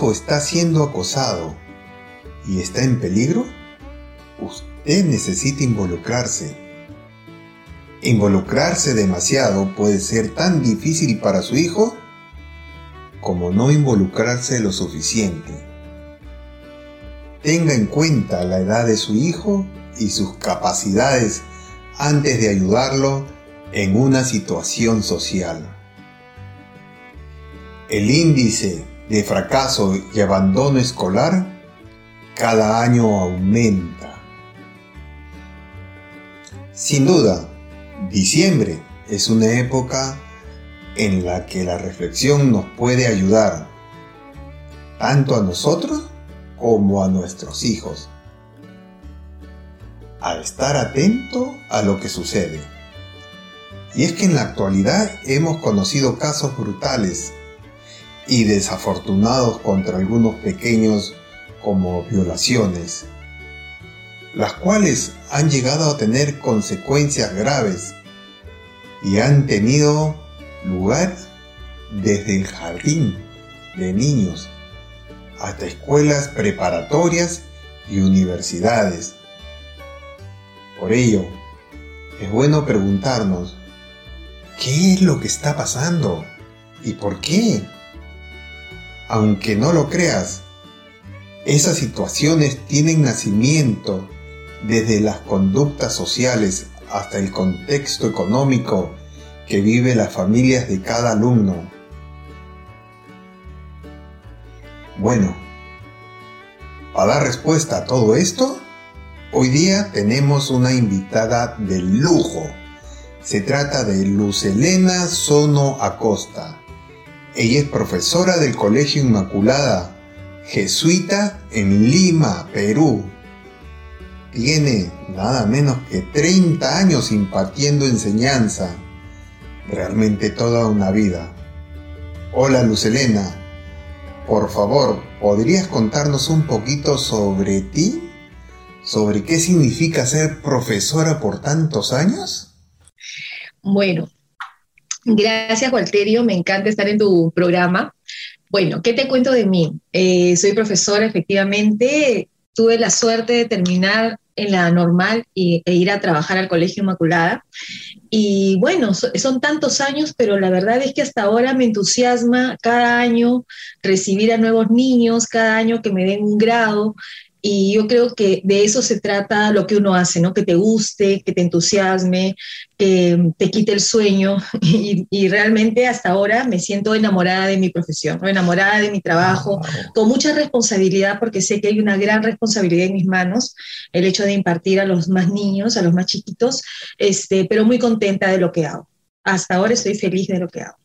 Hijo está siendo acosado y está en peligro, usted necesita involucrarse. Involucrarse demasiado puede ser tan difícil para su hijo como no involucrarse lo suficiente. Tenga en cuenta la edad de su hijo y sus capacidades antes de ayudarlo en una situación social. El índice de fracaso y abandono escolar cada año aumenta. Sin duda, diciembre es una época en la que la reflexión nos puede ayudar, tanto a nosotros como a nuestros hijos, a estar atento a lo que sucede. Y es que en la actualidad hemos conocido casos brutales y desafortunados contra algunos pequeños como violaciones, las cuales han llegado a tener consecuencias graves y han tenido lugar desde el jardín de niños hasta escuelas preparatorias y universidades. Por ello, es bueno preguntarnos, ¿qué es lo que está pasando? ¿Y por qué? Aunque no lo creas, esas situaciones tienen nacimiento desde las conductas sociales hasta el contexto económico que vive las familias de cada alumno. Bueno, para dar respuesta a todo esto, hoy día tenemos una invitada de lujo. Se trata de Luz Elena Sono Acosta ella es profesora del Colegio Inmaculada, jesuita en Lima, Perú. Tiene nada menos que 30 años impartiendo enseñanza. Realmente toda una vida. Hola Lucelena, por favor, ¿podrías contarnos un poquito sobre ti? ¿Sobre qué significa ser profesora por tantos años? Bueno, Gracias, Walterio. Me encanta estar en tu programa. Bueno, ¿qué te cuento de mí? Eh, soy profesora, efectivamente. Tuve la suerte de terminar en la normal e ir a trabajar al Colegio Inmaculada. Y bueno, son tantos años, pero la verdad es que hasta ahora me entusiasma cada año recibir a nuevos niños, cada año que me den un grado. Y yo creo que de eso se trata lo que uno hace, ¿no? Que te guste, que te entusiasme, que te quite el sueño. Y, realmente hasta ahora me siento enamorada de mi profesión, enamorada de mi trabajo, con mucha responsabilidad, porque sé que hay una gran responsabilidad en mis manos, el hecho de impartir a los más niños, a los más chiquitos, este, pero muy contenta de lo que hago. Hasta ahora estoy feliz de lo que hago.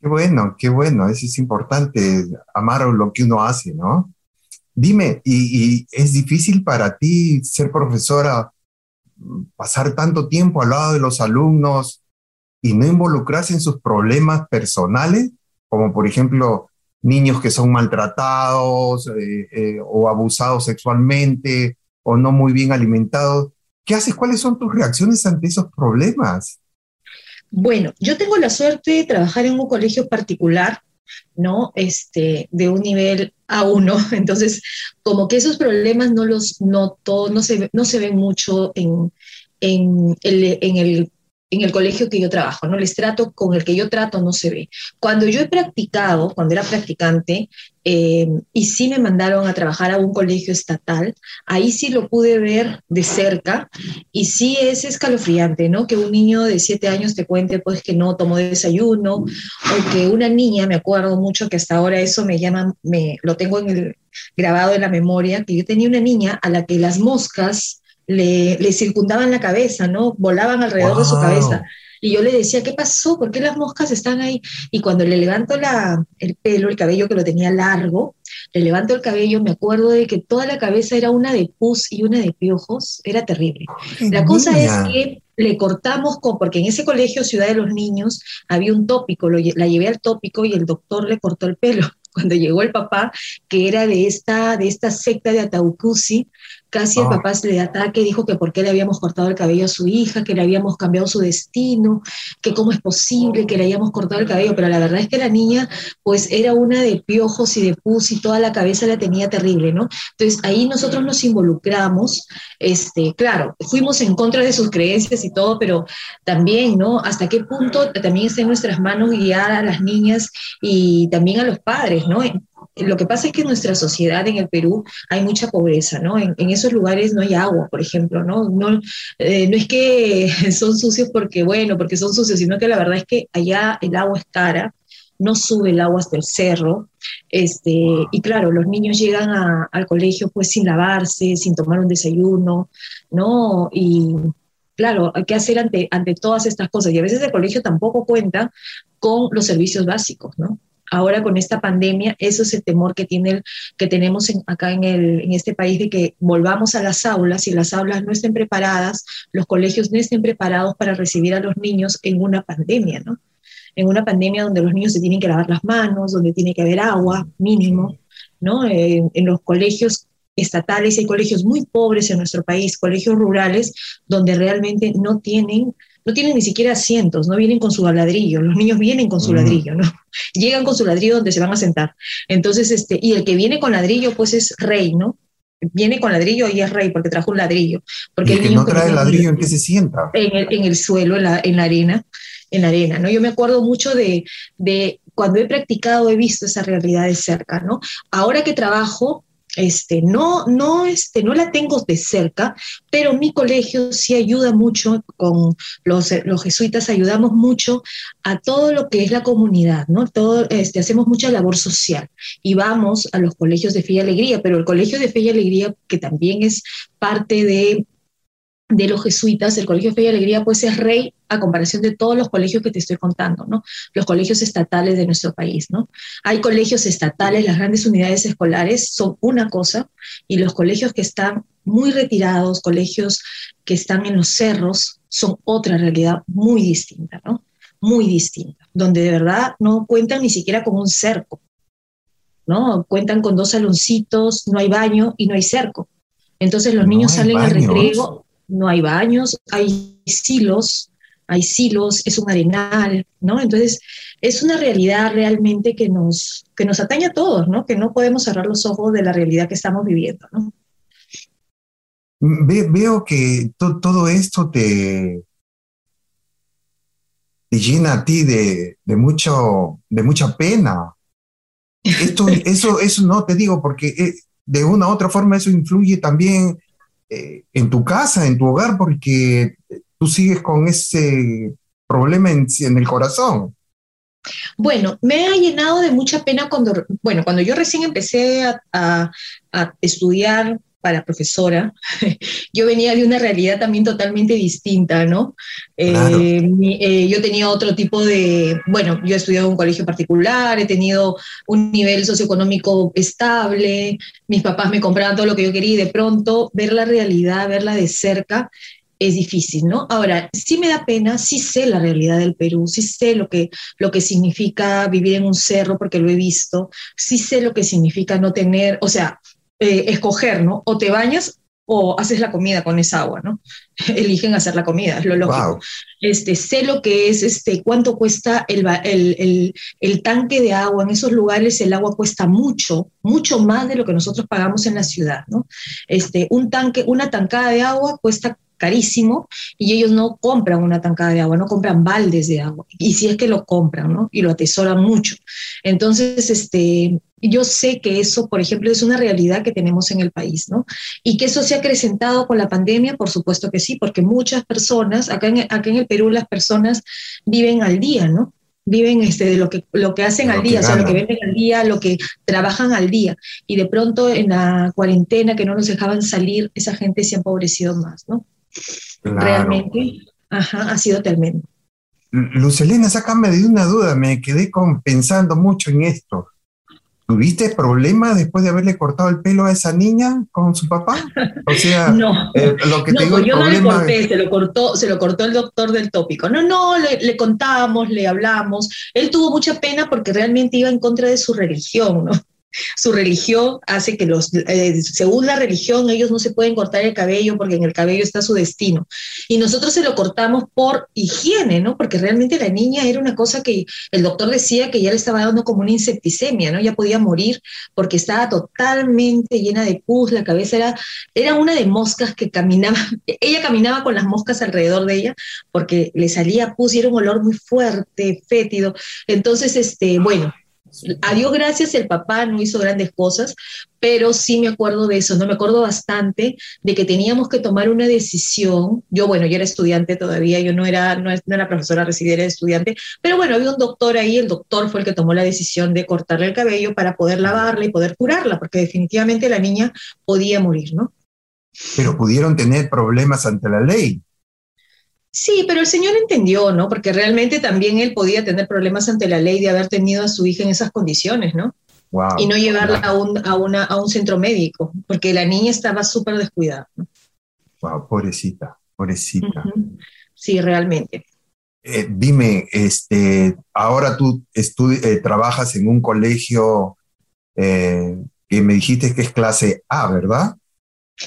Qué bueno, qué bueno. Eso es importante, amar lo que uno hace, ¿no? Dime, ¿y, es difícil para ti ser profesora, pasar tanto tiempo al lado de los alumnos y no involucrarse en sus problemas personales, como por ejemplo niños que son maltratados eh, eh, o abusados sexualmente o no muy bien alimentados? ¿Qué haces? ¿Cuáles son tus reacciones ante esos problemas? Bueno, yo tengo la suerte de trabajar en un colegio particular ¿no? Este, de un nivel A1. Entonces, como que esos problemas no los noto, no se, no se ven mucho en, en, el, en el en el colegio que yo trabajo, ¿no? El estrato con el que yo trato no se ve. Cuando yo he practicado, cuando era practicante, eh, y sí me mandaron a trabajar a un colegio estatal, ahí sí lo pude ver de cerca y sí es escalofriante, ¿no? Que un niño de siete años te cuente pues que no tomó desayuno o que una niña, me acuerdo mucho que hasta ahora eso me llama, me, lo tengo grabado en la memoria, que yo tenía una niña a la que las moscas le, le circundaban la cabeza, ¿no? Volaban alrededor de su cabeza. Y yo le decía, ¿qué pasó? ¿Por qué las moscas están ahí? Y cuando le levanto la, el pelo, el cabello que lo tenía largo, le levanto el cabello, me acuerdo de que toda la cabeza era una de pus y una de piojos, era terrible. La cosa es que le cortamos, con, porque en ese colegio, Ciudad de los Niños, había un tópico, lo, la llevé al tópico y el doctor le cortó el pelo cuando llegó el papá, que era de esta, de esta secta de Ataucusi, casi el ah. papá se le ataque, dijo que por qué le habíamos cortado el cabello a su hija, que le habíamos cambiado su destino, que cómo es posible que le hayamos cortado el cabello, pero la verdad es que la niña pues era una de piojos y de pus y toda la cabeza la tenía terrible, ¿no? Entonces ahí nosotros nos involucramos, este, claro, fuimos en contra de sus creencias y todo, pero también, ¿no? Hasta qué punto también está en nuestras manos guiar a las niñas y también a los padres, ¿no? Lo que pasa es que en nuestra sociedad, en el Perú, hay mucha pobreza, ¿no? En, esos lugares no hay agua, por ejemplo, ¿no? No, eh, no es que son sucios porque, bueno, porque son sucios, sino que la verdad es que allá el agua es cara, no sube el agua hasta el cerro, este, y claro, los niños llegan al colegio pues sin lavarse, sin tomar un desayuno, ¿no? Y claro, que hacer ante, ante todas estas cosas, y a veces el colegio tampoco cuenta con los servicios básicos, ¿no? Ahora con esta pandemia, eso es el temor que, tiene, que tenemos acá en, el, en este país de que volvamos a las aulas y las aulas no estén preparadas, los colegios no estén preparados para recibir a los niños en una pandemia, ¿no? En una pandemia donde los niños se tienen que lavar las manos, donde tiene que haber agua mínimo, ¿no? Eh, en los colegios estatales hay colegios muy pobres en nuestro país, colegios rurales, donde realmente no tienen no tienen ni siquiera asientos, no vienen con su ladrillo, los niños vienen con su ladrillo, ¿no? Llegan con su ladrillo donde se van a sentar. Entonces, este, y el que viene con ladrillo, pues es rey, ¿no? Viene con ladrillo y es rey porque trajo un ladrillo. Porque el, que no trae ladrillo, ¿en qué se sienta? En el, en el suelo, en la, en la, arena, en la arena, ¿no? Yo me acuerdo mucho de, de cuando he practicado, he visto esa realidad de cerca, ¿no? Ahora que trabajo, este, no, no, este, no la tengo de cerca, pero mi colegio sí ayuda mucho con los, los jesuitas, ayudamos mucho a todo lo que es la comunidad, ¿no? Todo, este, hacemos mucha labor social y vamos a los colegios de Fe y Alegría, pero el colegio de Fe y Alegría, que también es parte de de los jesuitas, el Colegio Fe y Alegría, pues es rey a comparación de todos los colegios que te estoy contando, ¿no? Los colegios estatales de nuestro país, ¿no? Hay colegios estatales, las grandes unidades escolares son una cosa, y los colegios que están muy retirados, colegios que están en los cerros, son otra realidad muy distinta, ¿no? Muy distinta, donde de verdad no cuentan ni siquiera con un cerco, ¿no? Cuentan con dos saloncitos, no hay baño y no hay cerco. Entonces los niños salen al recreo no hay baños, hay silos, hay silos, es un arenal, ¿no? Entonces, es una realidad realmente que nos, que nos atañe a todos, ¿no? Que no podemos cerrar los ojos de la realidad que estamos viviendo, ¿no? veo que todo esto te, te llena a ti de, mucho, de mucha pena. Esto, eso, eso no te digo porque eh, de una u otra forma eso influye también eh, en tu casa, en tu hogar, porque tú sigues con ese problema en, el corazón. Bueno, me ha llenado de mucha pena cuando, bueno, cuando yo recién empecé a estudiar para profesora, yo venía de una realidad también totalmente distinta, ¿no? Eh, eh, yo tenía otro tipo de, bueno, yo he estudiado en un colegio particular, he tenido un nivel socioeconómico estable, mis papás me compraban todo lo que yo quería y de pronto ver la realidad, verla de cerca, es difícil, ¿no? Ahora, sí me da pena, sí sé la realidad del Perú, sí sé lo que, lo que significa vivir en un cerro porque lo he visto, sí sé lo que significa no tener, o sea, eh, escoger, ¿no? O te bañas o haces la comida con esa agua, ¿no? Eligen hacer la comida, es lo lógico. Este, sé lo que es, este, cuánto cuesta el, el, el, tanque de agua. En esos lugares el agua cuesta mucho, mucho más de lo que nosotros pagamos en la ciudad, ¿no? Este, un tanque, una tancada de agua cuesta carísimo y ellos no compran una tancada de agua, no compran baldes de agua. Y si es que lo compran, ¿no? Y lo atesoran mucho. Entonces, este, yo sé que eso, por ejemplo, es una realidad que tenemos en el país, ¿no? Y que eso se ha acrecentado con la pandemia, por supuesto que sí, porque muchas personas, acá en, acá en el Perú las personas viven al día, ¿no? viven este, de lo que, lo que hacen al día, o sea, lo que venden al día, lo que trabajan al día. Y de pronto en la cuarentena que no nos dejaban salir, esa gente se ha empobrecido más, ¿no? Realmente, ajá, ha sido tremendo. Lucelena, sácame de una duda, me quedé pensando mucho en esto. ¿Tuviste problemas después de haberle cortado el pelo a esa niña con su papá? O sea, no, eh, lo que te digo, yo no le corté, se lo cortó, se lo cortó el doctor del tópico. No, no, le, le contamos, le hablamos. Él tuvo mucha pena porque realmente iba en contra de su religión, ¿no? Su religión hace que los, eh, según la religión, ellos no se pueden cortar el cabello porque en el cabello está su destino. Y nosotros se lo cortamos por higiene, ¿no? Porque realmente la niña era una cosa que el doctor decía que ya le estaba dando como una insecticemia, ¿no? Ya podía morir porque estaba totalmente llena de pus, la cabeza era, era una de moscas que caminaba, ella caminaba con las moscas alrededor de ella porque le salía pus y era un olor muy fuerte, fétido. Entonces, este, bueno, a Dios gracias, el papá no hizo grandes cosas, pero sí me acuerdo de eso, ¿no? Me acuerdo bastante de que teníamos que tomar una decisión. Yo, bueno, yo era estudiante todavía, yo no era, no, era profesora residente, era estudiante, pero bueno, había un doctor ahí, el doctor fue el que tomó la decisión de cortarle el cabello para poder lavarla y poder curarla, porque definitivamente la niña podía morir, ¿no? Pero pudieron tener problemas ante la ley. Sí, pero el Señor entendió, ¿no? Porque realmente también él podía tener problemas ante la ley de haber tenido a su hija en esas condiciones, ¿no? y no llevarla a, un, a, una, a un centro médico, porque la niña estaba súper descuidada. ¿no? Wow, pobrecita, pobrecita. Sí, realmente. Eh, dime, este, ahora tú eh, trabajas en un colegio eh, que me dijiste que es clase A, ¿verdad?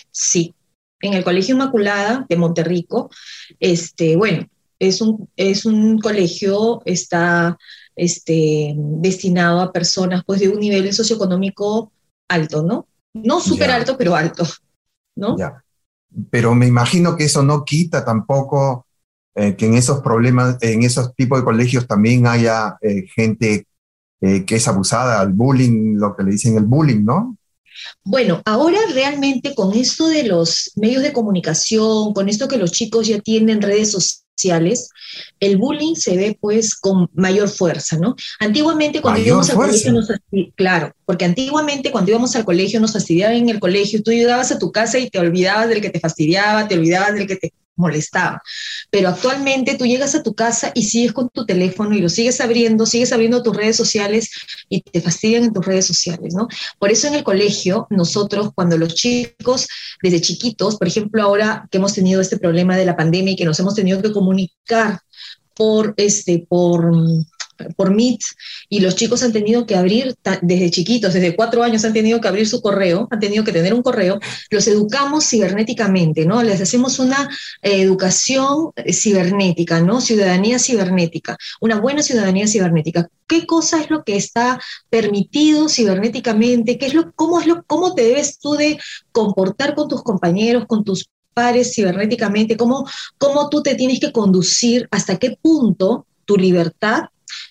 Sí, en el Colegio Inmaculada de Monterrico, este, bueno, es un, es un colegio, está este, destinado a personas pues, de un nivel socioeconómico alto, ¿no? No súper alto, pero alto, ¿no? Ya. Pero me imagino que eso no quita tampoco eh, que en esos problemas, en esos tipos de colegios también haya eh, gente eh, que es abusada, al bullying, lo que le dicen el bullying, ¿no? Bueno, ahora realmente con esto de los medios de comunicación, con esto que los chicos ya tienen redes sociales, el bullying se ve pues con mayor fuerza, ¿no? Antiguamente cuando íbamos al colegio nos claro, porque antiguamente cuando íbamos al colegio nos fastidiaban en el colegio, tú llegabas a tu casa y te olvidabas del que te fastidiaba, te olvidabas del que te molestaba. Pero actualmente tú llegas a tu casa y sigues con tu teléfono y lo sigues abriendo, sigues abriendo tus redes sociales y te fastidian en tus redes sociales, ¿no? Por eso en el colegio, nosotros, cuando los chicos, desde chiquitos, por ejemplo, ahora que hemos tenido este problema de la pandemia y que nos hemos tenido que comunicar por, este, por por Meet y los chicos han tenido que abrir desde chiquitos, desde cuatro años han tenido que abrir su correo, han tenido que tener un correo, los educamos cibernéticamente, ¿no? Les hacemos una eh, educación cibernética, ¿no? Ciudadanía cibernética, una buena ciudadanía cibernética. ¿Qué cosa es lo que está permitido cibernéticamente? ¿Qué es lo, cómo, es lo, ¿Cómo te debes tú de comportar con tus compañeros, con tus pares cibernéticamente? ¿Cómo, cómo tú te tienes que conducir? ¿Hasta qué punto tu libertad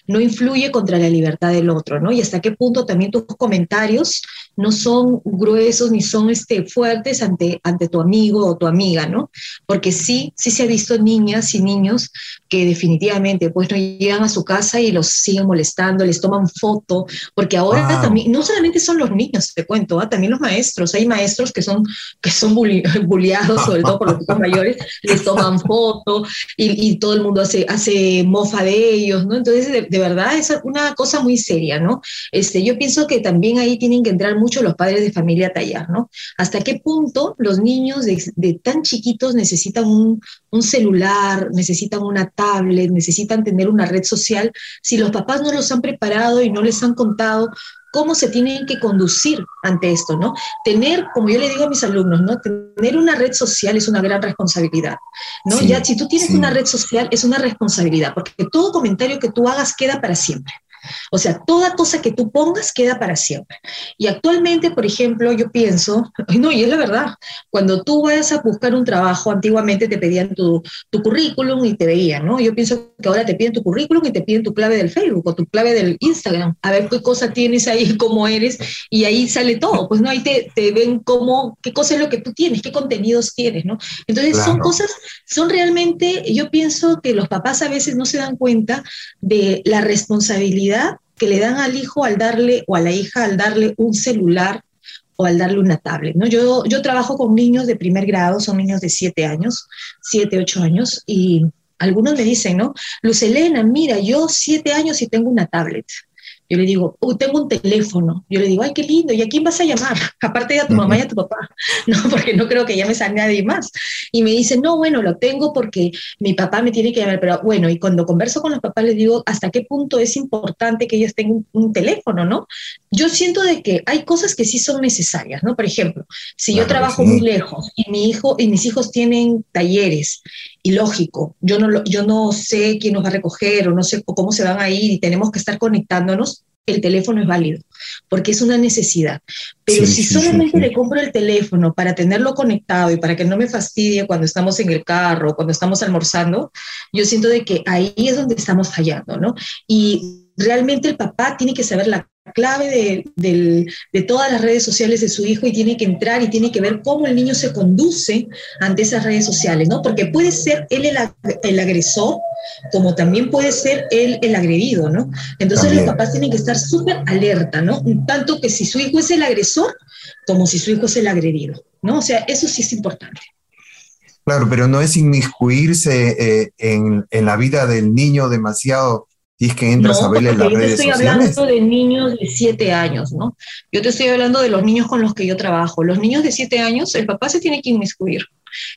no influye contra la libertad del otro, ¿no? Y hasta qué punto también tus comentarios no son gruesos ni son este, fuertes ante, ante tu amigo o tu amiga, ¿no? Porque sí, sí se ha visto niñas y niños que definitivamente pues no llegan a su casa y los siguen molestando, les toman foto, porque ahora también, no solamente son los niños, te cuento, ¿ah? también los maestros, hay maestros que son, que son bulliados, sobre todo por los chicos mayores, les toman foto y, y, todo el mundo hace, hace mofa de ellos, ¿no? Entonces, de, de verdad es una cosa muy seria, ¿no? Este, yo pienso que también ahí tienen que entrar mucho los padres de familia a tallar, ¿no? ¿Hasta qué punto los niños de, tan chiquitos necesitan un, un, celular, necesitan una tablet, necesitan tener una red social, si los papás no los han preparado y no les han contado cómo se tienen que conducir ante esto, ¿no? Tener, como yo le digo a mis alumnos, ¿no? Tener una red social es una gran responsabilidad, ¿no? ya si tú tienes una red social es una responsabilidad, porque todo comentario que tú hagas queda para siempre. O sea, toda cosa que tú pongas queda para siempre. Y actualmente, por ejemplo, yo pienso, no, y es la verdad, cuando tú vas a buscar un trabajo, antiguamente te pedían tu, tu currículum y te veían, ¿no? Yo pienso que ahora te piden tu currículum y te piden tu clave del Facebook o tu clave del Instagram, a ver qué cosa tienes ahí, cómo eres, y ahí sale todo, pues no, ahí te, te ven cómo, qué cosa es lo que tú tienes, qué contenidos tienes, ¿no? Entonces son cosas, son realmente, yo pienso que los papás a veces no se dan cuenta de la responsabilidad que le dan al hijo al darle o a la hija al darle un celular o al darle una tablet. ¿no? Yo, yo trabajo con niños de primer grado, son niños de 7 años, 7, 8 años, y algunos me dicen, ¿no? Luz Elena, mira, yo 7 años y tengo una tablet. Yo le digo, tengo un teléfono. Yo le digo, ay, qué lindo. ¿Y a quién vas a llamar? Aparte de a tu mamá y a tu papá. No, porque no creo que llames a nadie más. Y me dice, no, bueno, lo tengo porque mi papá me tiene que llamar. Pero bueno, y cuando converso con los papás les digo, ¿hasta qué punto es importante que ellos tengan un, teléfono, no? Yo siento de que hay cosas que sí son necesarias, ¿no? Por ejemplo, si yo trabajo muy lejos y mi hijo y mis hijos tienen talleres y lógico, yo no, yo no sé quién nos va a recoger o no sé cómo se van a ir y tenemos que estar conectándonos, el teléfono es válido, porque es una necesidad. Pero si solamente le compro el teléfono para tenerlo conectado y para que no me fastidie cuando estamos en el carro, cuando estamos almorzando, yo siento de que ahí es donde estamos fallando, ¿no? Y realmente el papá tiene que saber la clave de, todas las redes sociales de su hijo y tiene que entrar y tiene que ver cómo el niño se conduce ante esas redes sociales, ¿no? Porque puede ser él el, agresor, como también puede ser él el agredido, ¿no? Entonces los papás tienen que estar súper alerta, ¿no? Tanto que si su hijo es el agresor, como si su hijo es el agredido, ¿no? O sea, eso sí es importante. Claro, pero no es inmiscuirse eh, en, en la vida del niño demasiado y es que entras a verle las redes Yo estoy hablando de niños de 7 años, ¿no? Yo te estoy hablando de los niños con los que yo trabajo. Los niños de 7 años, el papá se tiene que inmiscuir.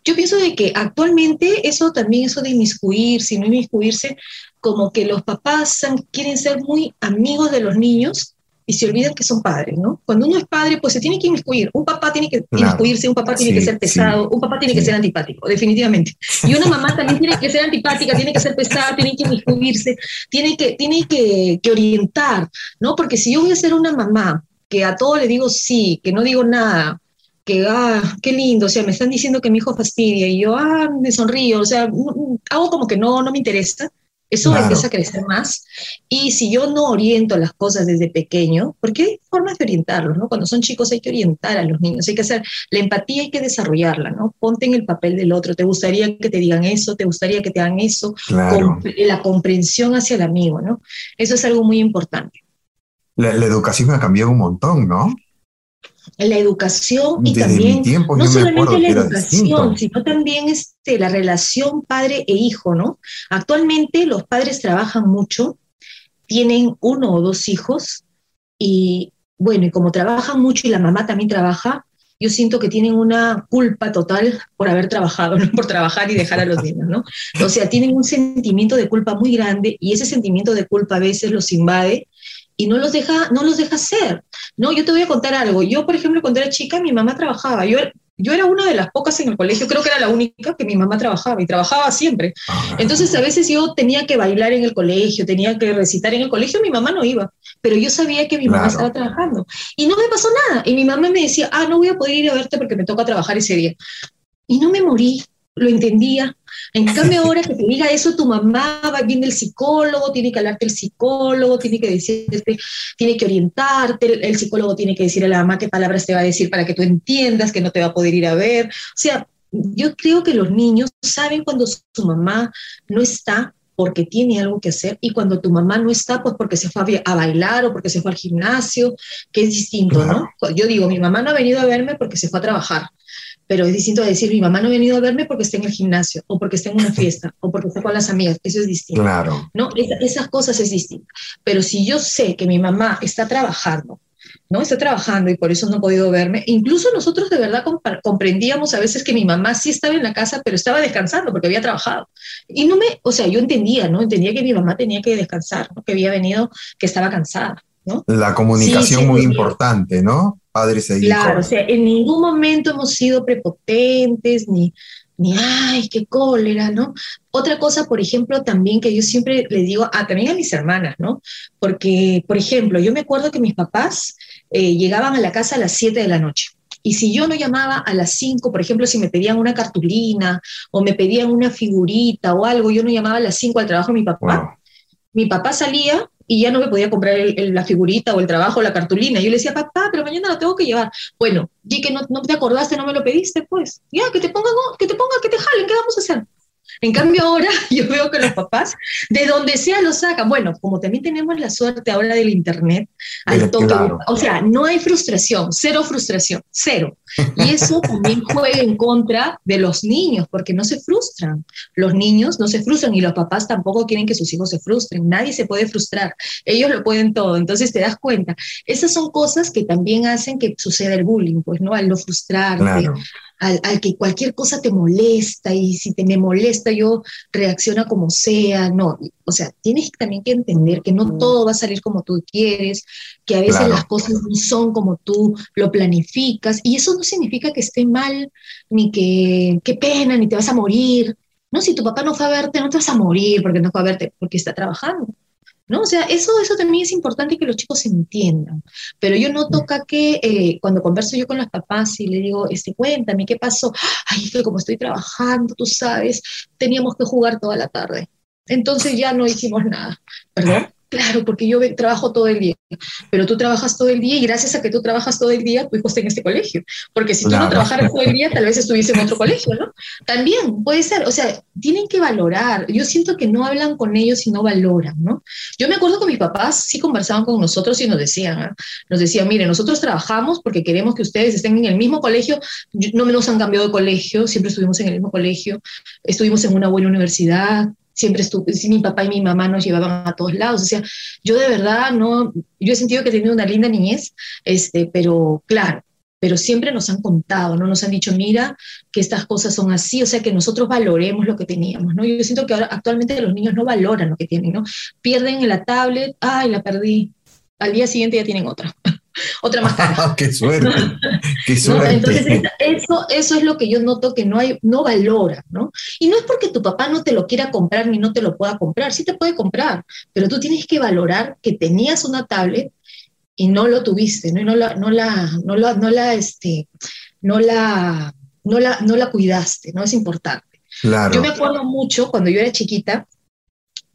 Yo pienso de que actualmente eso también, eso de inmiscuirse, no inmiscuirse, como que los papás quieren ser muy amigos de los niños y se olvidan que son padres, ¿no? Cuando uno es padre, pues se tiene que inmiscuir. Un papá tiene que inmiscuirse, un papá tiene que ser pesado, un papá tiene que ser antipático, definitivamente. Y una mamá también tiene que ser antipática, tiene que ser pesada, tiene que inmiscuirse, tiene que, tiene que, que orientar, ¿no? Porque si yo voy a ser una mamá que a todo le digo sí, que no digo nada, que, ah, qué lindo, o sea, me están diciendo que mi hijo fastidia y yo, ah, me sonrío, o sea, mm, mm, hago como que no, no me interesa, eso empieza a crecer más. Y si yo no oriento las cosas desde pequeño, porque hay formas de orientarlos, ¿no? Cuando son chicos hay que orientar a los niños, hay que hacer, la empatía hay que desarrollarla, ¿no? Ponte en el papel del otro, ¿te gustaría que te digan eso? ¿Te gustaría que te hagan eso? la comprensión hacia el amigo, ¿no? Eso es algo muy importante. La, la educación ha cambiado un montón, ¿no? La educación y también no solamente la educación, sino también este, la relación padre e hijo, ¿no? Actualmente los padres trabajan mucho, tienen uno o dos hijos y bueno, y como trabajan mucho y la mamá también trabaja, yo siento que tienen una culpa total por haber trabajado, ¿no? por trabajar y dejar a los niños, ¿no? O sea, tienen un sentimiento de culpa muy grande y ese sentimiento de culpa a veces los invade y no los deja, no los deja ser. No, yo te voy a contar algo. Yo, por ejemplo, cuando era chica, mi mamá trabajaba. Yo, yo era una de las pocas en el colegio, creo que era la única que mi mamá trabajaba y trabajaba siempre. Ah. Entonces, a veces yo tenía que bailar en el colegio, tenía que recitar en el colegio, mi mamá no iba, pero yo sabía que mi mamá estaba trabajando. Y no me pasó nada. Y mi mamá me decía, ah, no voy a poder ir a verte porque me toca trabajar ese día. Y no me morí, lo entendía. En cambio, ahora que te diga eso, tu mamá va bien el psicólogo, tiene que hablarte el psicólogo, tiene que decirte, tiene que orientarte, el, psicólogo tiene que decirle a la mamá qué palabras te va a decir para que tú entiendas que no te va a poder ir a ver. O sea, yo creo que los niños saben cuando su mamá no está porque tiene algo que hacer y cuando tu mamá no está, pues porque se fue a, bailar o porque se fue al gimnasio, que es distinto, ¿no? Yo digo, mi mamá no ha venido a verme porque se fue a trabajar pero es distinto a decir, mi mamá no ha venido a verme porque está en el gimnasio, o porque está en una fiesta, o porque está con las amigas, eso es distinto. Claro. ¿no? esas cosas es distinto. Pero si yo sé que mi mamá está trabajando, ¿no? Está trabajando y por eso no ha podido verme. Incluso nosotros de verdad comprendíamos a veces que mi mamá sí estaba en la casa, pero estaba descansando porque había trabajado. Y no me, o sea, yo entendía, ¿no? Entendía que mi mamá tenía que descansar, que había venido, que estaba cansada. ¿No? La comunicación muy importante, ¿no? padres e Claro, o sea, en ningún momento hemos sido prepotentes ni, ni ay, qué cólera, ¿no? Otra cosa, por ejemplo, también que yo siempre le digo, a, también a mis hermanas, ¿no? Porque, por ejemplo, yo me acuerdo que mis papás eh, llegaban a la casa a las 7 de la noche. Y si yo no llamaba a las 5, por ejemplo, si me pedían una cartulina o me pedían una figurita o algo, yo no llamaba a las 5 al trabajo de mi papá. Mi papá salía y ya no me podía comprar la figurita o el trabajo la cartulina. Yo le decía, papá, pero mañana lo tengo que llevar. Bueno, y que no, no te acordaste, no me lo pediste, pues. Ya, que te pongan, que te pongan, que te jalen, ¿qué vamos a hacer? En cambio ahora yo veo que los papás de donde sea lo sacan. Bueno, como también tenemos la suerte ahora del internet, al toque, o sea, no hay frustración, cero frustración, cero. Y eso también juega en contra de los niños, porque no se frustran. Los niños no se frustran y los papás tampoco quieren que sus hijos se frustren. Nadie se puede frustrar. Ellos lo pueden todo. Entonces te das cuenta. Esas son cosas que también hacen que suceda el bullying, pues, ¿no? Al no frustrarte, al, que cualquier cosa te molesta y si te me molesta yo reacciona como sea, no, o sea, tienes también que entender que no todo va a salir como tú quieres, que a veces las cosas no son como tú lo planificas y eso no significa que esté mal, ni que qué pena, ni te vas a morir, no, si tu papá no fue a verte, no te vas a morir porque no fue a verte, porque está trabajando. ¿No? O sea, eso, eso también es importante que los chicos entiendan. Pero yo no toca que eh, cuando converso yo con las papás y le digo, este, cuéntame, ¿qué pasó? Ay, que como estoy trabajando, tú sabes, teníamos que jugar toda la tarde. Entonces ya no hicimos nada, ¿perdón? Claro, porque yo trabajo todo el día, pero tú trabajas todo el día y gracias a que tú trabajas todo el día, tu hijo está en este colegio. Porque si tú no trabajaras todo el día, tal vez estuviese en otro colegio, ¿no? También puede ser, o sea, tienen que valorar. Yo siento que no hablan con ellos y no valoran, ¿no? Yo me acuerdo que mis papás sí conversaban con nosotros y nos decían, ¿ah? nos decían, mire, nosotros trabajamos porque queremos que ustedes estén en el mismo colegio, no nos han cambiado de colegio, siempre estuvimos en el mismo colegio, estuvimos en una buena universidad, siempre estuve, mi papá y mi mamá nos llevaban a todos lados, o sea, yo de verdad no, yo he sentido que he tenido una linda niñez, este, pero claro, pero siempre nos han contado, ¿no? Nos han dicho, mira, que estas cosas son así, o sea, que nosotros valoremos lo que teníamos, ¿no? Yo siento que ahora actualmente los niños no valoran lo que tienen, ¿no? Pierden la tablet, ay, la perdí, al día siguiente ya tienen otra. otra más cara. ¡Qué suerte! ¡Qué suerte! Entonces, eso, eso es lo que yo noto que no, hay, no valora, ¿no? Y no es porque tu papá no te lo quiera comprar ni no te lo pueda comprar, sí te puede comprar, pero tú tienes que valorar que tenías una tablet y no lo tuviste, ¿no? Y no la, no la, no la, no la, este, no la, no la, no la cuidaste, ¿no? Es importante. Claro. Yo me acuerdo mucho cuando yo era chiquita,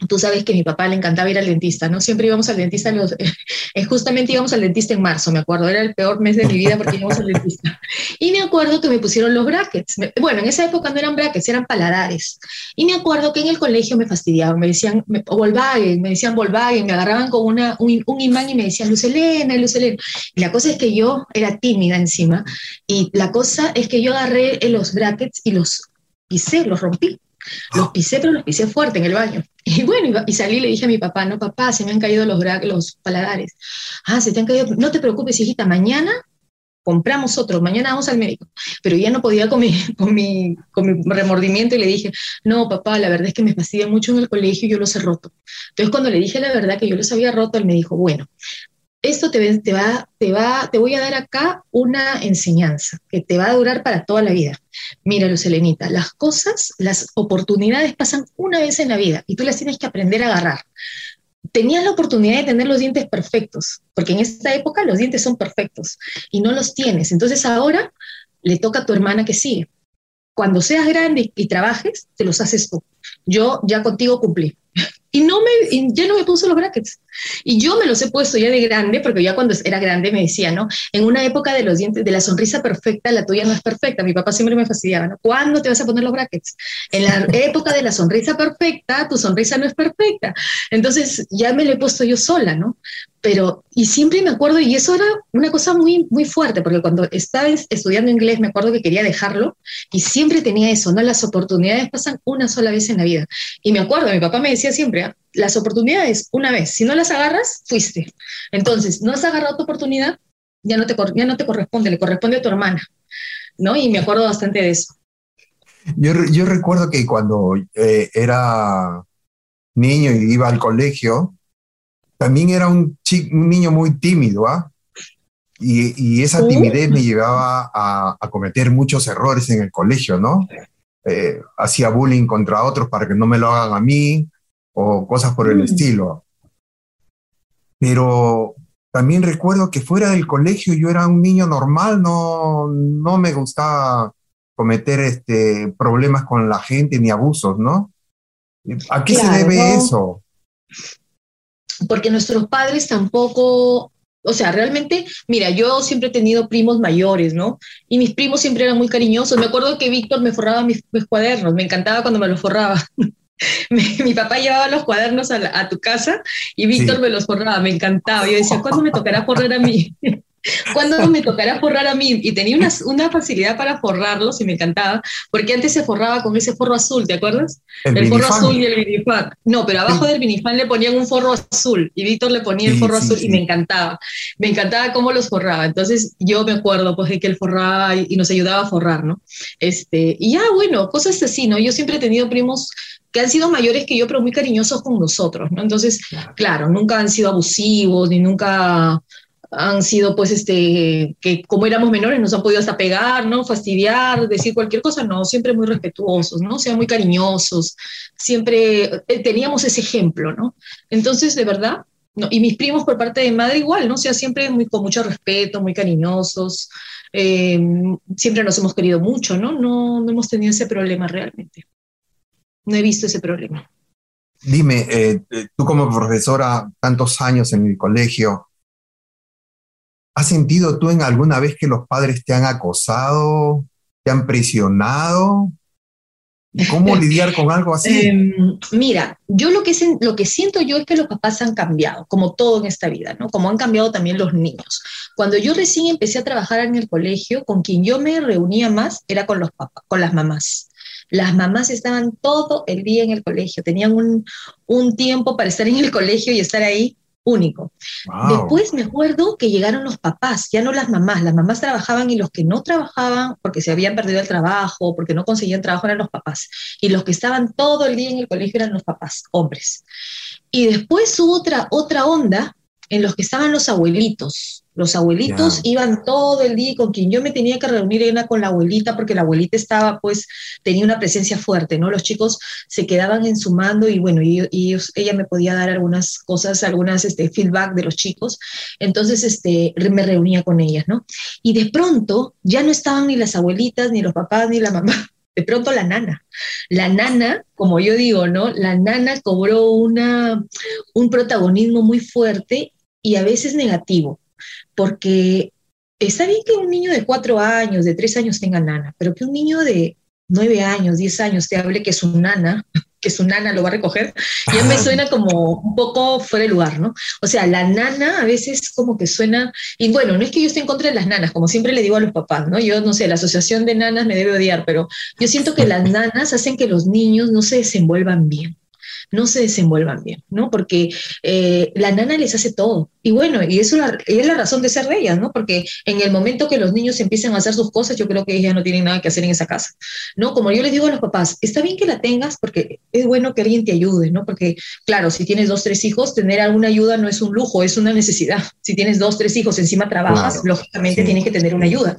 Tú sabes que a mi papá le encantaba ir al dentista, ¿no? Siempre íbamos al dentista, los, eh, justamente íbamos al dentista en marzo, me acuerdo, era el peor mes de mi vida porque íbamos al dentista. Y me acuerdo que me pusieron los brackets. Bueno, en esa época no eran brackets, eran paladares. Y me acuerdo que en el colegio me fastidiaban, me decían, Volkswagen, me decían Volkswagen, me agarraban con una, un, imán y me decían Luz Elena, Luz Elena. Y la cosa es que yo era tímida encima. Y la cosa es que yo agarré los brackets y los pisé, los rompí. Los pisé, pero los pisé fuerte en el baño. Y bueno, y salí y le dije a mi papá, no, papá, se me han caído los, los paladares. Ah, se te han caído. No te preocupes, hijita, mañana compramos otro, mañana vamos al médico. Pero ya no podía con mi, con mi, con mi remordimiento y le dije, no, papá, la verdad es que me fastidia mucho en el colegio y yo los he roto. Entonces, cuando le dije la verdad que yo los había roto, él me dijo, bueno, esto te, va, te, va, te voy a dar acá una enseñanza que te va a durar para toda la vida. Mira, Lucelenita, las cosas, las oportunidades pasan una vez en la vida y tú las tienes que aprender a agarrar. Tenías la oportunidad de tener los dientes perfectos, porque en esta época los dientes son perfectos y no los tienes. Entonces ahora le toca a tu hermana que sigue. Cuando seas grande y trabajes, te los haces tú. Yo ya contigo cumplí. Y no me, ya no me puso los brackets. Y yo me los he puesto ya de grande, porque ya cuando era grande me decía, ¿no? En una época de los dientes, de la sonrisa perfecta, la tuya no es perfecta. Mi papá siempre me fastidiaba, ¿no? ¿Cuándo te vas a poner los brackets? En la época de la sonrisa perfecta, tu sonrisa no es perfecta. Entonces ya me lo he puesto yo sola, ¿no? Pero, y siempre me acuerdo, y eso era una cosa muy, muy fuerte, porque cuando estaba estudiando inglés me acuerdo que quería dejarlo, y siempre tenía eso, ¿no? Las oportunidades pasan una sola vez en la vida. Y me acuerdo, mi papá me decía siempre, ah, las oportunidades una vez, si no las agarras, fuiste. Entonces, no has agarrado tu oportunidad, ya no te, ya no te corresponde, le corresponde a tu hermana, ¿no? Y me acuerdo bastante de eso. Yo, yo recuerdo que cuando eh, era niño y iba al colegio, también era un, un niño muy tímido, ¿ah? Y, y, esa timidez me llevaba a, a, cometer muchos errores en el colegio, ¿no? eh, hacía bullying contra otros para que no me lo hagan a mí o cosas por el mm. estilo. Pero también recuerdo que fuera del colegio yo era un niño normal, no, no me gustaba cometer este, problemas con la gente ni abusos, ¿no? ¿A qué se debe eso? Porque nuestros padres tampoco o sea, realmente, mira, yo siempre he tenido primos mayores, ¿no? Y mis primos siempre eran muy cariñosos. Me acuerdo que Víctor me forraba mis, cuadernos, me encantaba cuando me los forraba. mi, papá llevaba los cuadernos a, tu casa y Víctor me los forraba, me encantaba. Yo decía, ¿cuándo me tocará forrar a mí? ¿Cuándo me tocará forrar a mí? Y tenía una, una, facilidad para forrarlos y me encantaba, porque antes se forraba con ese forro azul, ¿te acuerdas? El, forro azul y el vinifan. No, pero abajo del vinifan le ponían un forro azul y Víctor le ponía el forro azul y me encantaba. Me encantaba cómo los forraba. Entonces yo me acuerdo pues de que él forraba y, nos ayudaba a forrar, ¿no? Este, y ya, bueno, cosas así, ¿no? Yo siempre he tenido primos que han sido mayores que yo, pero muy cariñosos con nosotros, ¿no? Entonces, claro, nunca han sido abusivos, ni nunca han sido pues este, que como éramos menores nos han podido hasta pegar, ¿no? Fastidiar, decir cualquier cosa, no, siempre muy respetuosos, ¿no? Sean muy cariñosos, siempre eh, teníamos ese ejemplo, ¿no? Entonces, de verdad, no, y mis primos por parte de madre igual, ¿no? O sea, siempre muy, con mucho respeto, muy cariñosos, eh, siempre nos hemos querido mucho, ¿no? ¿no? No hemos tenido ese problema realmente. No he visto ese problema. Dime, eh, tú como profesora, tantos años en el colegio, ¿Has sentido tú en alguna vez que los padres te han acosado, te han presionado? ¿Cómo lidiar con algo así? Em, mira, yo lo que, lo que siento yo es que los papás han cambiado, como todo en esta vida, ¿no? Como han cambiado también los niños. Cuando yo recién empecé a trabajar en el colegio, con quien yo me reunía más era con los papás, con las mamás. Las mamás estaban todo el día en el colegio, tenían un, un tiempo para estar en el colegio y estar ahí único. Después me acuerdo que llegaron los papás, ya no las mamás, las mamás trabajaban y los que no trabajaban porque se habían perdido el trabajo, porque no conseguían trabajo eran los papás. Y los que estaban todo el día en el colegio eran los papás, hombres. Y después hubo otra, otra onda en los que estaban los abuelitos. Los abuelitos iban todo el día con quien yo me tenía que reunir era con la abuelita porque la abuelita estaba, pues, tenía una presencia fuerte, ¿no? Los chicos se quedaban en su mando y bueno, y, ella me podía dar algunas cosas, algunas este, feedback de los chicos. Entonces, este, me reunía con ellas, ¿no? Y de pronto ya no estaban ni las abuelitas, ni los papás, ni la mamá. De pronto la nana. La nana, como yo digo, ¿no? La nana cobró una, un protagonismo muy fuerte y a veces negativo, porque está bien que un niño de cuatro años, de tres años tenga nana, pero que un niño de nueve años, diez años te hable que su nana, que su nana lo va a recoger, ya me suena como un poco fuera de lugar, ¿no? O sea, la nana a veces como que suena, y bueno, no es que yo esté en contra de las nanas, como siempre le digo a los papás, ¿no? Yo no sé, la asociación de nanas me debe odiar, pero yo siento que las nanas hacen que los niños no se desenvuelvan bien no se desenvuelvan bien, ¿no? Porque eh, la nana les hace todo. Y bueno, y eso es la razón de ser de ellas, ¿no? Porque en el momento que los niños empiezan a hacer sus cosas, yo creo que ellas no tienen nada que hacer en esa casa, ¿no? Como yo les digo a los papás, está bien que la tengas porque es bueno que alguien te ayude, ¿no? Porque, claro, si tienes dos, tres hijos, tener alguna ayuda no es un lujo, es una necesidad. Si tienes dos, tres hijos, encima trabajas, lógicamente tienes que tener una ayuda.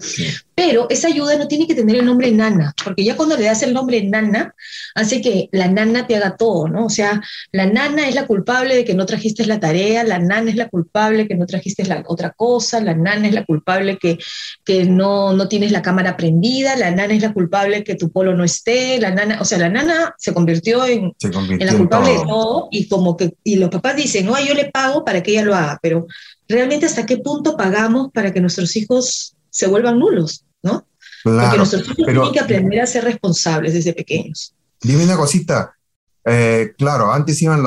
Pero esa ayuda no tiene que tener el nombre nana, porque ya cuando le das el nombre nana, hace que la nana te haga todo, ¿no? O sea, la nana es la culpable de que no trajiste la tarea, la nana es la culpable que no trajiste la otra cosa, la nana es la culpable que, que no, no tienes la cámara prendida, la nana es la culpable que tu polo no esté, la nana, o sea, la nana se convirtió en, en la culpable de todo y como que, y los papás dicen, no, yo le pago para que ella lo haga, pero realmente hasta qué punto pagamos para que nuestros hijos se vuelvan nulos, ¿no? Porque nuestros hijos tienen que aprender a ser responsables desde pequeños. Dime una cosita, eh, claro, antes iban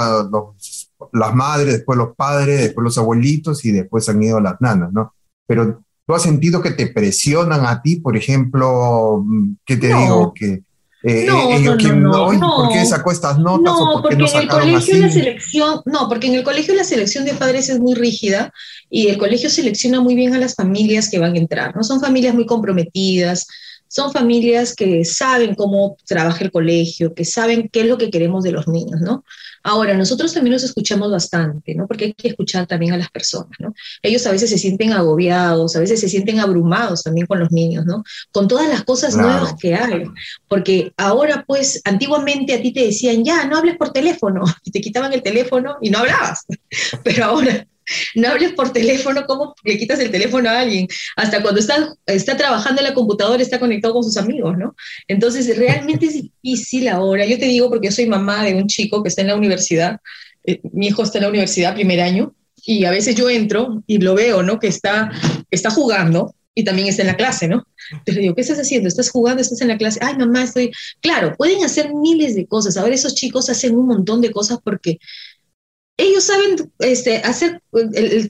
las madres, después los padres, después los abuelitos y después han ido las nanas, ¿no? Pero tú has sentido que te presionan a ti, por ejemplo, ¿qué te digo? Que, eh, no, no, no, no, ¿Por qué sacó estas notas o por qué no en el colegio la selección, no, porque en el colegio la selección de padres es muy rígida y el colegio selecciona muy bien a las familias que van a entrar, ¿no? Son familias muy comprometidas, son familias que saben cómo trabaja el colegio, que saben qué es lo que queremos de los niños, ¿no? Ahora, nosotros también los escuchamos bastante, ¿no? Porque hay que escuchar también a las personas, ¿no? Ellos a veces se sienten agobiados, a veces se sienten abrumados también con los niños, ¿no? Con todas las cosas nuevas que hay. Porque ahora, pues, antiguamente a ti te decían, ya, no hables por teléfono, y te quitaban el teléfono y no hablabas. Pero ahora no hables por teléfono, ¿cómo le quitas el teléfono a alguien? Hasta cuando está, está trabajando en la computadora está conectado con sus amigos, ¿no? Entonces, realmente es difícil ahora. Yo te digo porque soy mamá de un chico que está en la universidad, eh, mi hijo está en la universidad primer año, y a veces yo entro y lo veo, ¿no? Que está, está jugando y también está en la clase, ¿no? Entonces digo, ¿qué estás haciendo? ¿Estás jugando? ¿Estás en la clase? Ay, mamá, estoy... Claro, pueden hacer miles de cosas. Ahora esos chicos hacen un montón de cosas porque ellos saben este, hacer,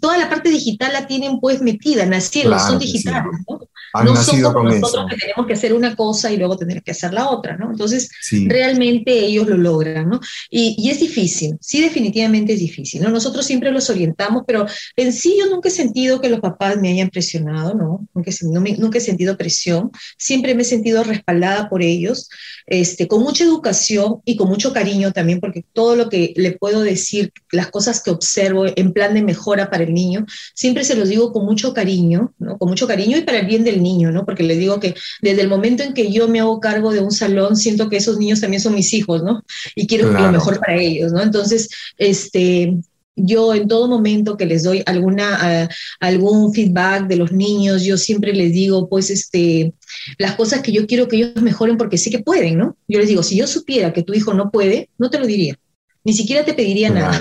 toda la parte digital la tienen pues metida, nacieron, son digitales, ¿no? No somos nosotros que tenemos que hacer una cosa y luego tener que hacer la otra, ¿no? Entonces, realmente ellos lo logran, ¿no? Y, y, es difícil, sí, definitivamente es difícil, ¿no? Nosotros siempre los orientamos, pero en sí yo nunca he sentido que los papás me hayan presionado, ¿no? Nunca, nunca he sentido presión, siempre me he sentido respaldada por ellos, este, con mucha educación y con mucho cariño también, porque todo lo que le puedo decir, las cosas que observo en plan de mejora para el niño, siempre se los digo con mucho cariño, ¿no? Con mucho cariño y para el bien del niño, ¿no? Porque les digo que desde el momento en que yo me hago cargo de un salón, siento que esos niños también son mis hijos, ¿no? Y quiero lo mejor para ellos, ¿no? Entonces, este, yo en todo momento que les doy alguna, algún feedback de los niños, yo siempre les digo, pues, este, las cosas que yo quiero que ellos mejoren porque sé que pueden, ¿no? Yo les digo, si yo supiera que tu hijo no puede, no te lo diría, ni siquiera te pediría nada,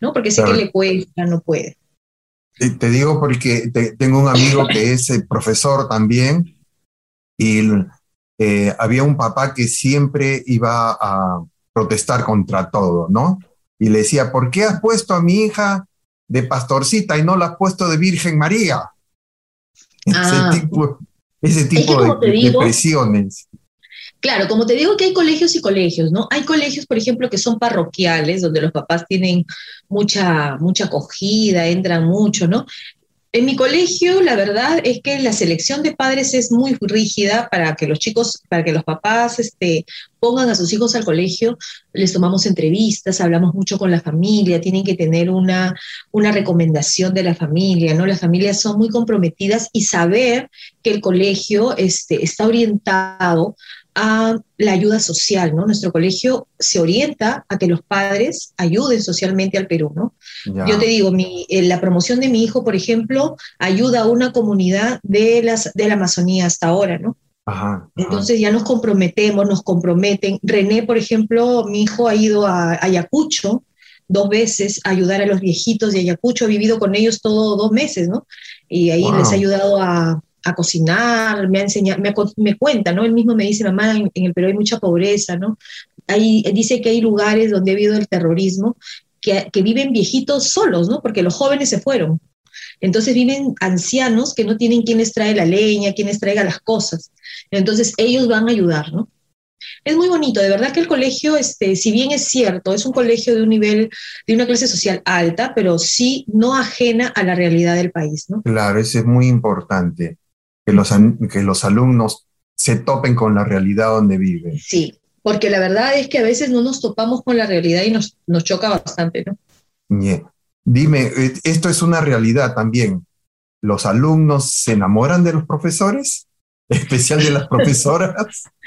¿no? Porque sé que le cuesta, no puede. Te digo porque tengo un amigo que es eh, profesor también y eh, había un papá que siempre iba a protestar contra todo, ¿no? Y le decía, ¿por qué has puesto a mi hija de pastorcita y no la has puesto de Virgen María? ese ah. tipo, ese tipo de, presiones. Claro, como te digo que hay colegios y colegios, ¿no? Hay colegios, por ejemplo, que son parroquiales, donde los papás tienen mucha, mucha acogida, entran mucho, ¿no? En mi colegio, la verdad es que la selección de padres es muy rígida para que los chicos, para que los papás este, pongan a sus hijos al colegio. Les tomamos entrevistas, hablamos mucho con la familia, tienen que tener una, una recomendación de la familia, ¿no? Las familias son muy comprometidas y saber que el colegio este, está orientado a la ayuda social, ¿no? Nuestro colegio se orienta a que los padres ayuden socialmente al Perú, ¿no? Yo te digo, mi, eh, la promoción de mi hijo, por ejemplo, ayuda a una comunidad de, las, de la Amazonía hasta ahora, ¿no? Entonces ya nos comprometemos, nos comprometen. René, por ejemplo, mi hijo ha ido a Ayacucho dos veces a ayudar a los viejitos de Ayacucho, ha vivido con ellos todos dos meses, ¿no? Y ahí les ha ayudado a, a cocinar, me ha enseñado, me, me, cuenta, ¿no? Él mismo me dice, mamá, en, el Perú hay mucha pobreza, ¿no? Ahí dice que hay lugares donde ha habido el terrorismo que, que viven viejitos solos, ¿no? Porque los jóvenes se fueron. Entonces viven ancianos que no tienen quien les trae la leña, quien les traiga las cosas. Entonces ellos van a ayudar, ¿no? Es muy bonito, de verdad que el colegio, este, si bien es cierto, es un colegio de un nivel, de una clase social alta, pero sí no ajena a la realidad del país, ¿no? Claro, eso es muy importante que los, que los alumnos se topen con la realidad donde viven. Sí, porque la verdad es que a veces no nos topamos con la realidad y nos, nos choca bastante, ¿no? Dime, eh, esto es una realidad también. ¿Los alumnos se enamoran de los profesores? especial de las profesoras?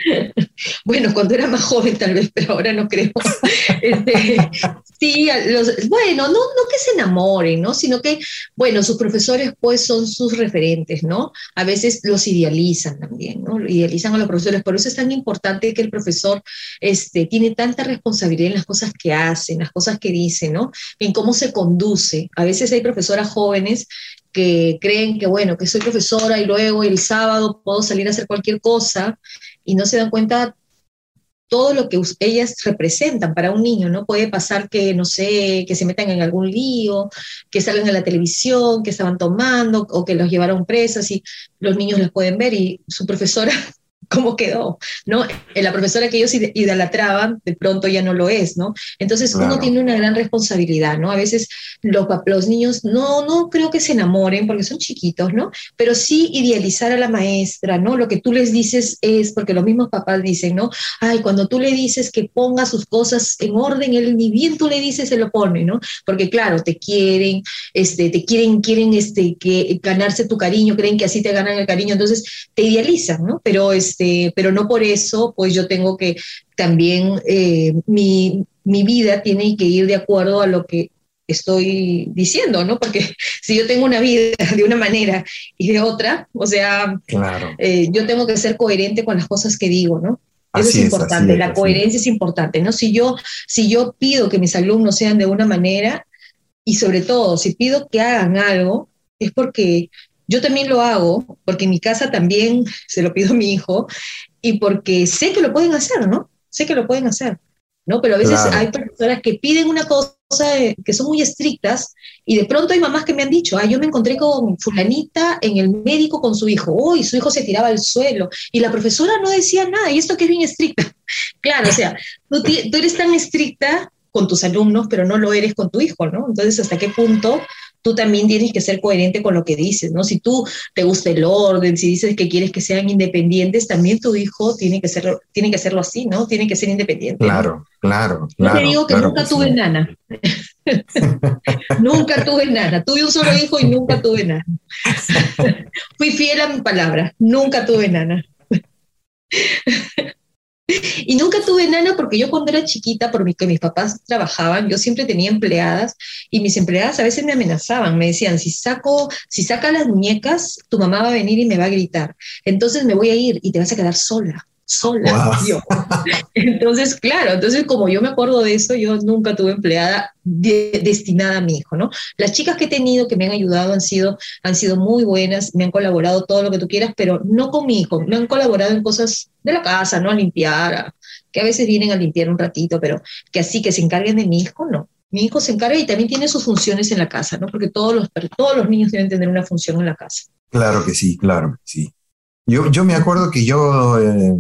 bueno, cuando era más joven tal vez, pero ahora no creo. Este, sí, bueno, no, no que se enamoren, ¿no? Sino que, bueno, sus profesores pues son sus referentes, ¿no? A veces los idealizan también, ¿no? Idealizan a los profesores. Por eso es tan importante que el profesor este, tiene tanta responsabilidad en las cosas que hace, en las cosas que dice, ¿no? En cómo se conduce. A veces hay profesoras jóvenes que creen que, bueno, que soy profesora y luego el sábado puedo salir a hacer cualquier cosa y no se dan cuenta todo lo que ellas representan para un niño, ¿no? Puede pasar que, no sé, que se metan en algún lío, que salgan en la televisión, que estaban tomando o que los llevaron presas y los niños las pueden ver y su profesora cómo quedó, ¿no? Eh, la profesora que ellos idolatraban, de pronto ya no lo es, ¿no? Entonces uno tiene una gran responsabilidad, ¿no? A veces los, los niños no, no creo que se enamoren porque son chiquitos, ¿no? Pero sí idealizar a la maestra, ¿no? Lo que tú les dices es, porque los mismos papás dicen, ¿no? Ay, cuando tú le dices que ponga sus cosas en orden, él ni bien tú le dices se lo pone, ¿no? Porque claro, te quieren, este, te quieren, quieren este, que, ganarse tu cariño, creen que así te ganan el cariño, entonces te idealizan, ¿no? Pero, este, pero no por eso, pues yo tengo que también, eh, mi, mi vida tiene que ir de acuerdo a lo que estoy diciendo, ¿no? Porque si yo tengo una vida de una manera y de otra, o sea, claro. Eh, yo tengo que ser coherente con las cosas que digo, ¿no? Eso es importante, la coherencia es importante, ¿no? Si yo, si yo pido que mis alumnos sean de una manera y sobre todo si pido que hagan algo, es porque yo también lo hago, porque en mi casa también se lo pido a mi hijo y porque sé que lo pueden hacer, ¿no? Sé que lo pueden hacer. ¿no? Pero a veces hay personas que piden una cosa que son muy estrictas y de pronto hay mamás que me han dicho, ah, yo me encontré con fulanita en el médico con su hijo, uy, su hijo se tiraba al suelo y la profesora no decía nada y esto que es bien estricta. claro, o sea, tú, tú eres tan estricta con tus alumnos, pero no lo eres con tu hijo, ¿no? Entonces, ¿hasta qué punto tú también tienes que ser coherente con lo que dices, ¿no? Si tú te gusta el orden, si dices que quieres que sean independientes, también tu hijo tiene que, ser, tiene que hacerlo así, ¿no? Tiene que ser independiente. Claro, claro, claro. Yo te digo que nunca tuve nana. nunca tuve nana. Tuve un solo hijo y nunca tuve nana. Fui fiel a mi palabra. Nunca tuve nana. Y nunca tuve nana porque yo cuando era chiquita, por que mis papás trabajaban, yo siempre tenía empleadas y mis empleadas a veces me amenazaban, me decían, si saco, si saca las muñecas, tu mamá va a venir y me va a gritar. Entonces me voy a ir y te vas a quedar sola sola. Yo. Entonces, claro, entonces como yo me acuerdo de eso, yo nunca tuve empleada destinada a mi hijo, ¿no? Las chicas que he tenido que me han ayudado han sido, han sido muy buenas, me han colaborado todo lo que tú quieras, pero no con mi hijo, me han colaborado en cosas de la casa, ¿no? A limpiar, que a veces vienen a limpiar un ratito, pero que así que se encarguen de mi hijo, no. Mi hijo se encarga y también tiene sus funciones en la casa, ¿no? Porque todos los, todos los niños deben tener una función en la casa. Claro que sí, claro que sí. Yo, yo me acuerdo que yo eh,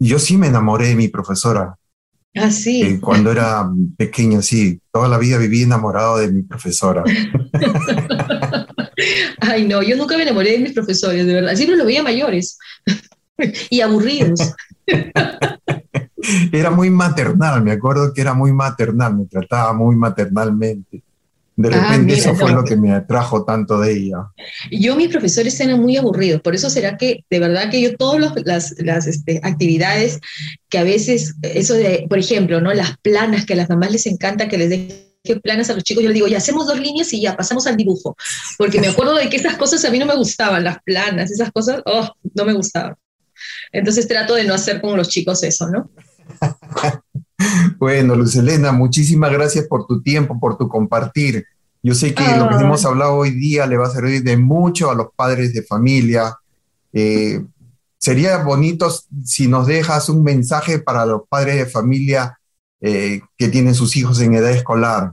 yo sí me enamoré de mi profesora. Ah, sí. Eh, cuando era pequeño, sí. Toda la vida viví enamorado de mi profesora. Ay, no, yo nunca me enamoré de mis profesores, de verdad. Siempre los veía mayores y aburridos. Era muy maternal, me acuerdo que era muy maternal, me trataba muy maternalmente. De ah, repente eso fue lo que me atrajo tanto de ella. Yo, mis profesores eran muy aburridos, por eso será que de verdad que yo todas las, las este, actividades que a veces, eso de, por ejemplo, ¿no? las planas que a las mamás les encanta que les dejen planas a los chicos, yo les digo, ya hacemos dos líneas y ya pasamos al dibujo, porque me acuerdo de que esas cosas a mí no me gustaban, las planas, esas cosas, oh, no me gustaban. Entonces trato de no hacer con los chicos eso, ¿no? Bueno, Luz Elena, muchísimas gracias por tu tiempo, por tu compartir. Yo sé que lo que ah. hemos hablado hoy día le va a servir de mucho a los padres de familia. Eh, sería bonito si nos dejas un mensaje para los padres de familia eh, que tienen sus hijos en edad escolar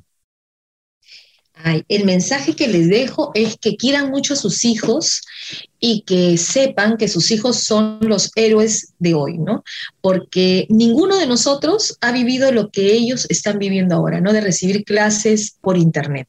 el mensaje que les dejo es que quieran mucho a sus hijos y que sepan que sus hijos son los héroes de hoy, ¿no? Porque ninguno de nosotros ha vivido lo que ellos están viviendo ahora, ¿no? De recibir clases por Internet.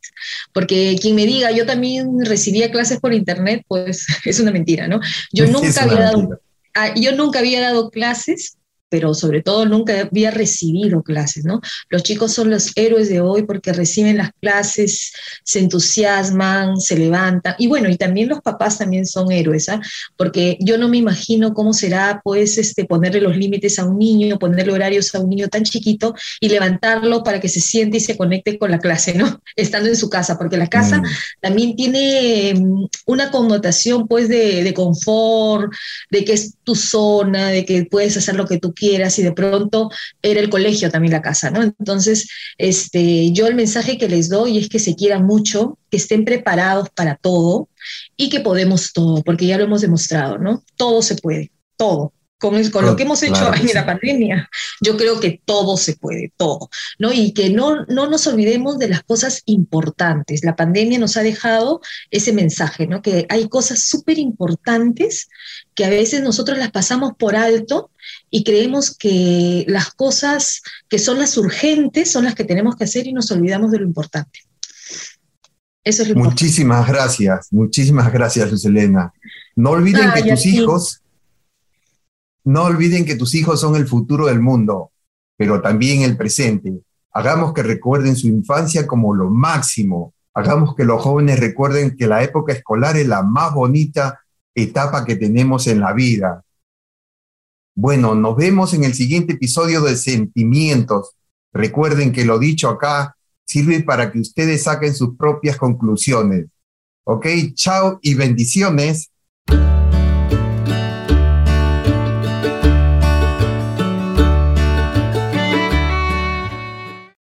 Porque quien me diga, yo también recibía clases por Internet, pues es una mentira, ¿no? Yo nunca había dado... Ah, yo nunca había dado clases pero sobre todo nunca había recibido clases, ¿no? Los chicos son los héroes de hoy porque reciben las clases, se entusiasman, se levantan, y bueno, y también los papás también son héroes, ¿ah? Porque yo no me imagino cómo será, pues, este, ponerle los límites a un niño, ponerle horarios a un niño tan chiquito y levantarlo para que se siente y se conecte con la clase, ¿no? Estando en su casa, porque la casa mm. también tiene mm, una connotación, pues, de, de confort, de que es tu zona, de que puedes hacer lo que tú quieras y de pronto era el colegio también la casa, ¿no? Entonces, este, yo el mensaje que les doy es que se quieran mucho, que estén preparados para todo y que podemos todo, porque ya lo hemos demostrado, ¿no? Todo se puede, todo. Con, lo que hemos hecho en la pandemia. Yo creo que todo se puede, todo, ¿no? Y que no, no nos olvidemos de las cosas importantes. La pandemia nos ha dejado ese mensaje, ¿no? Que hay cosas súper importantes que a veces nosotros las pasamos por alto y creemos que las cosas que son las urgentes son las que tenemos que hacer y nos olvidamos de lo importante. Eso es lo Muchísimas gracias, muchísimas gracias, Luz Elena. No olviden que tus hijos no olviden que tus hijos son el futuro del mundo, pero también el presente. Hagamos que recuerden su infancia como lo máximo. Hagamos que los jóvenes recuerden que la época escolar es la más bonita etapa que tenemos en la vida. Bueno, nos vemos en el siguiente episodio de Sentimientos. Recuerden que lo dicho acá sirve para que ustedes saquen sus propias conclusiones. ¿Ok? Chao y bendiciones.